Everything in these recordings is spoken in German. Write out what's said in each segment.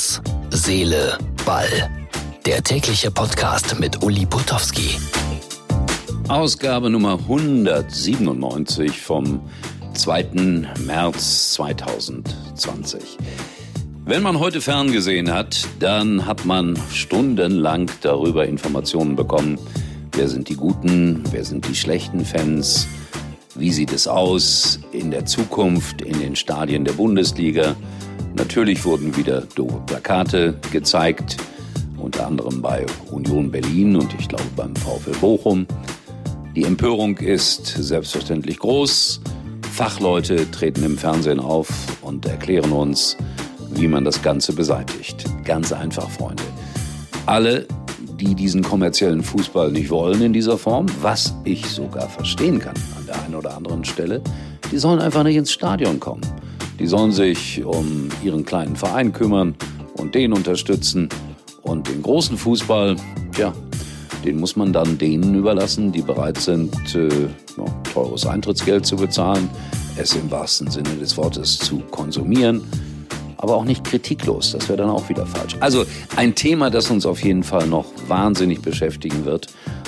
Herz, Seele, Ball. Der tägliche Podcast mit Uli Putowski. Ausgabe Nummer 197 vom 2. März 2020. Wenn man heute ferngesehen hat, dann hat man stundenlang darüber Informationen bekommen, wer sind die guten, wer sind die schlechten Fans, wie sieht es aus in der Zukunft in den Stadien der Bundesliga. Natürlich wurden wieder doofe Plakate gezeigt, unter anderem bei Union Berlin und ich glaube beim VfL Bochum. Die Empörung ist selbstverständlich groß. Fachleute treten im Fernsehen auf und erklären uns, wie man das Ganze beseitigt. Ganz einfach, Freunde. Alle, die diesen kommerziellen Fußball nicht wollen in dieser Form, was ich sogar verstehen kann an der einen oder anderen Stelle, die sollen einfach nicht ins Stadion kommen. Die sollen sich um ihren kleinen Verein kümmern und den unterstützen. Und den großen Fußball, ja, den muss man dann denen überlassen, die bereit sind, äh, teures Eintrittsgeld zu bezahlen, es im wahrsten Sinne des Wortes zu konsumieren aber auch nicht kritiklos. Das wäre dann auch wieder falsch. Also ein Thema, das uns auf jeden Fall noch wahnsinnig beschäftigen wird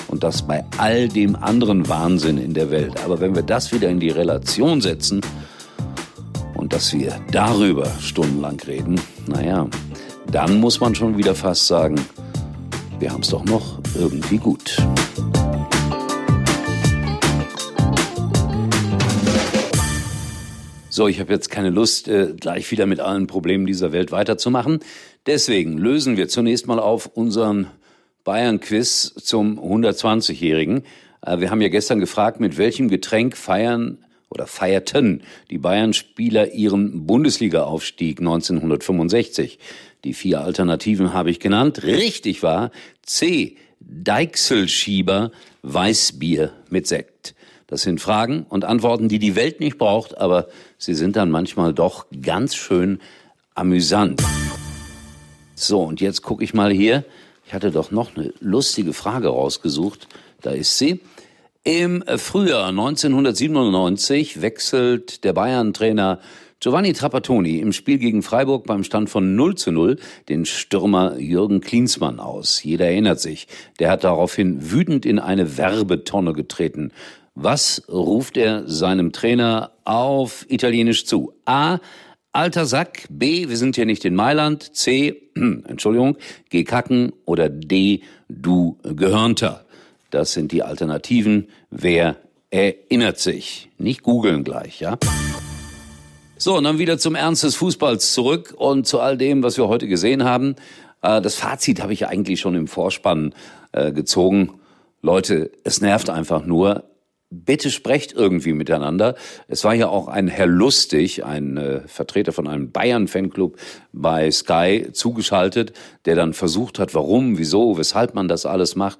und das bei all dem anderen Wahnsinn in der Welt. Aber wenn wir das wieder in die Relation setzen dass wir darüber stundenlang reden, naja, dann muss man schon wieder fast sagen, wir haben es doch noch irgendwie gut. So, ich habe jetzt keine Lust, äh, gleich wieder mit allen Problemen dieser Welt weiterzumachen. Deswegen lösen wir zunächst mal auf unseren Bayern-Quiz zum 120-Jährigen. Äh, wir haben ja gestern gefragt, mit welchem Getränk feiern oder feierten die Bayern-Spieler ihren Bundesliga-Aufstieg 1965. Die vier Alternativen habe ich genannt. Richtig war C. Deichselschieber Weißbier mit Sekt. Das sind Fragen und Antworten, die die Welt nicht braucht, aber sie sind dann manchmal doch ganz schön amüsant. So, und jetzt gucke ich mal hier. Ich hatte doch noch eine lustige Frage rausgesucht. Da ist sie. Im Frühjahr 1997 wechselt der Bayern-Trainer Giovanni Trapattoni im Spiel gegen Freiburg beim Stand von 0 zu 0 den Stürmer Jürgen Klinsmann aus. Jeder erinnert sich. Der hat daraufhin wütend in eine Werbetonne getreten. Was ruft er seinem Trainer auf Italienisch zu? A. Alter Sack. B. Wir sind hier nicht in Mailand. C. Entschuldigung. Geh kacken. Oder D. Du Gehörnter. Das sind die Alternativen. Wer erinnert sich? Nicht googeln gleich, ja? So, und dann wieder zum Ernst des Fußballs zurück und zu all dem, was wir heute gesehen haben. Äh, das Fazit habe ich eigentlich schon im Vorspann äh, gezogen. Leute, es nervt einfach nur bitte sprecht irgendwie miteinander. Es war ja auch ein Herr Lustig, ein äh, Vertreter von einem Bayern-Fanclub bei Sky zugeschaltet, der dann versucht hat, warum, wieso, weshalb man das alles macht.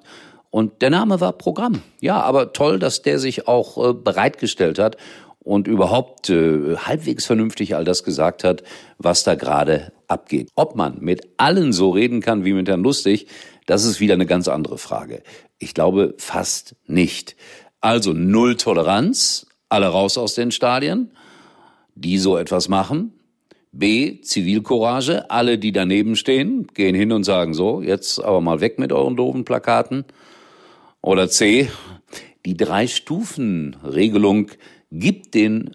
Und der Name war Programm. Ja, aber toll, dass der sich auch äh, bereitgestellt hat und überhaupt äh, halbwegs vernünftig all das gesagt hat, was da gerade abgeht. Ob man mit allen so reden kann wie mit Herrn Lustig, das ist wieder eine ganz andere Frage. Ich glaube fast nicht. Also null Toleranz, alle raus aus den Stadien, die so etwas machen. B, Zivilcourage, alle, die daneben stehen, gehen hin und sagen so, jetzt aber mal weg mit euren doofen Plakaten. Oder C, die Drei-Stufen-Regelung gibt den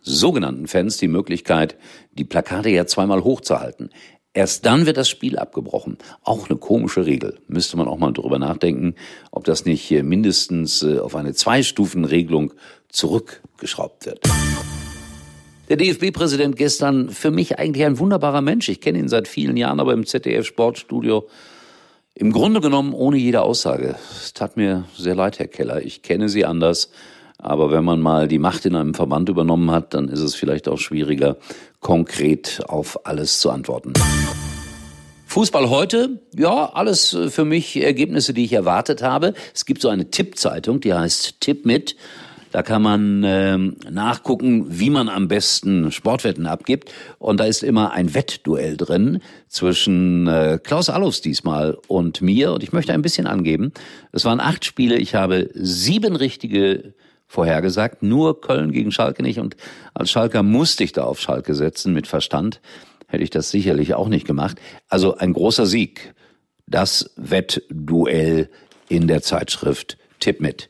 sogenannten Fans die Möglichkeit, die Plakate ja zweimal hochzuhalten. Erst dann wird das Spiel abgebrochen. Auch eine komische Regel. Müsste man auch mal drüber nachdenken, ob das nicht mindestens äh, auf eine Zwei-Stufen-Regelung zurückgeschraubt wird. Der DFB-Präsident gestern, für mich eigentlich ein wunderbarer Mensch. Ich kenne ihn seit vielen Jahren, aber im ZDF-Sportstudio im Grunde genommen ohne jede Aussage. Es tat mir sehr leid, Herr Keller. Ich kenne Sie anders. Aber wenn man mal die Macht in einem Verband übernommen hat, dann ist es vielleicht auch schwieriger, konkret auf alles zu antworten. Fußball heute, ja, alles für mich Ergebnisse, die ich erwartet habe. Es gibt so eine Tippzeitung, die heißt Tipp mit. Da kann man ähm, nachgucken, wie man am besten Sportwetten abgibt. Und da ist immer ein Wettduell drin zwischen äh, Klaus Allofs diesmal und mir. Und ich möchte ein bisschen angeben. Es waren acht Spiele. Ich habe sieben richtige vorhergesagt. Nur Köln gegen Schalke nicht. Und als Schalker musste ich da auf Schalke setzen mit Verstand. hätte ich das sicherlich auch nicht gemacht. Also ein großer Sieg. Das Wettduell in der Zeitschrift Tipp mit.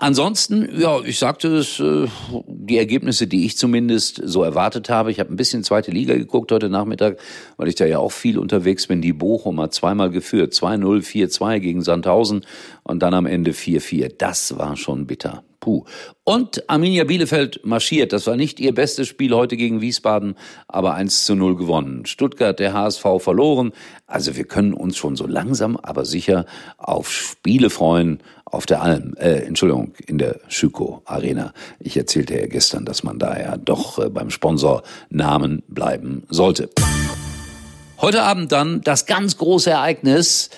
Ansonsten, ja, ich sagte es, äh, die Ergebnisse, die ich zumindest so erwartet habe. Ich habe ein bisschen zweite Liga geguckt heute Nachmittag, weil ich da ja auch viel unterwegs bin. Die Bochum hat zweimal geführt. 2-0, 4-2 gegen Sandhausen und dann am Ende 4-4. Das war schon bitter. Puh. Und Arminia Bielefeld marschiert. Das war nicht ihr bestes Spiel heute gegen Wiesbaden, aber 1 zu 0 gewonnen. Stuttgart, der HSV verloren. Also wir können uns schon so langsam, aber sicher auf Spiele freuen auf der Alm, äh, Entschuldigung, in der Schüko Arena. Ich erzählte ja gestern, dass man da ja doch äh, beim Sponsornamen bleiben sollte. Heute Abend dann das ganz große Ereignis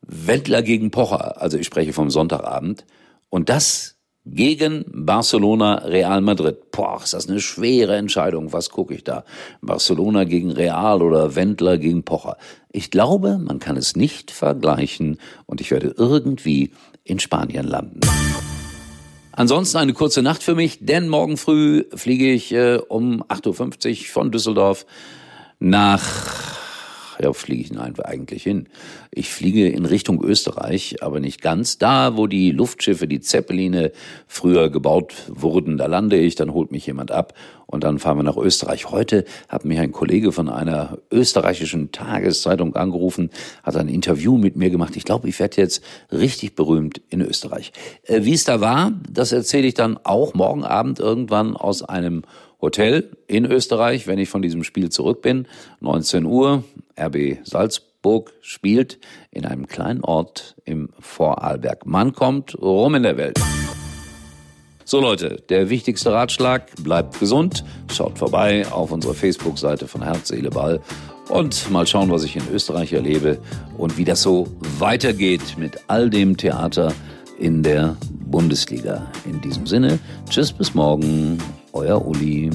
Wendler gegen Pocher. Also ich spreche vom Sonntagabend. Und das gegen Barcelona Real Madrid. Boah, ist das eine schwere Entscheidung. Was gucke ich da? Barcelona gegen Real oder Wendler gegen Pocher. Ich glaube, man kann es nicht vergleichen und ich werde irgendwie in Spanien landen. Ansonsten eine kurze Nacht für mich, denn morgen früh fliege ich äh, um 8.50 Uhr von Düsseldorf nach ja, fliege ich eigentlich hin? Ich fliege in Richtung Österreich, aber nicht ganz. Da, wo die Luftschiffe, die Zeppeline früher gebaut wurden, da lande ich, dann holt mich jemand ab und dann fahren wir nach Österreich. Heute hat mich ein Kollege von einer österreichischen Tageszeitung angerufen, hat ein Interview mit mir gemacht. Ich glaube, ich werde jetzt richtig berühmt in Österreich. Äh, wie es da war, das erzähle ich dann auch morgen Abend irgendwann aus einem Hotel in Österreich, wenn ich von diesem Spiel zurück bin. 19 Uhr, RB Salzburg spielt in einem kleinen Ort im Vorarlberg. Man kommt rum in der Welt. So Leute, der wichtigste Ratschlag, bleibt gesund, schaut vorbei auf unserer Facebook-Seite von Herz, Seele, Ball und mal schauen, was ich in Österreich erlebe und wie das so weitergeht mit all dem Theater in der Bundesliga. In diesem Sinne, tschüss bis morgen euer Uli.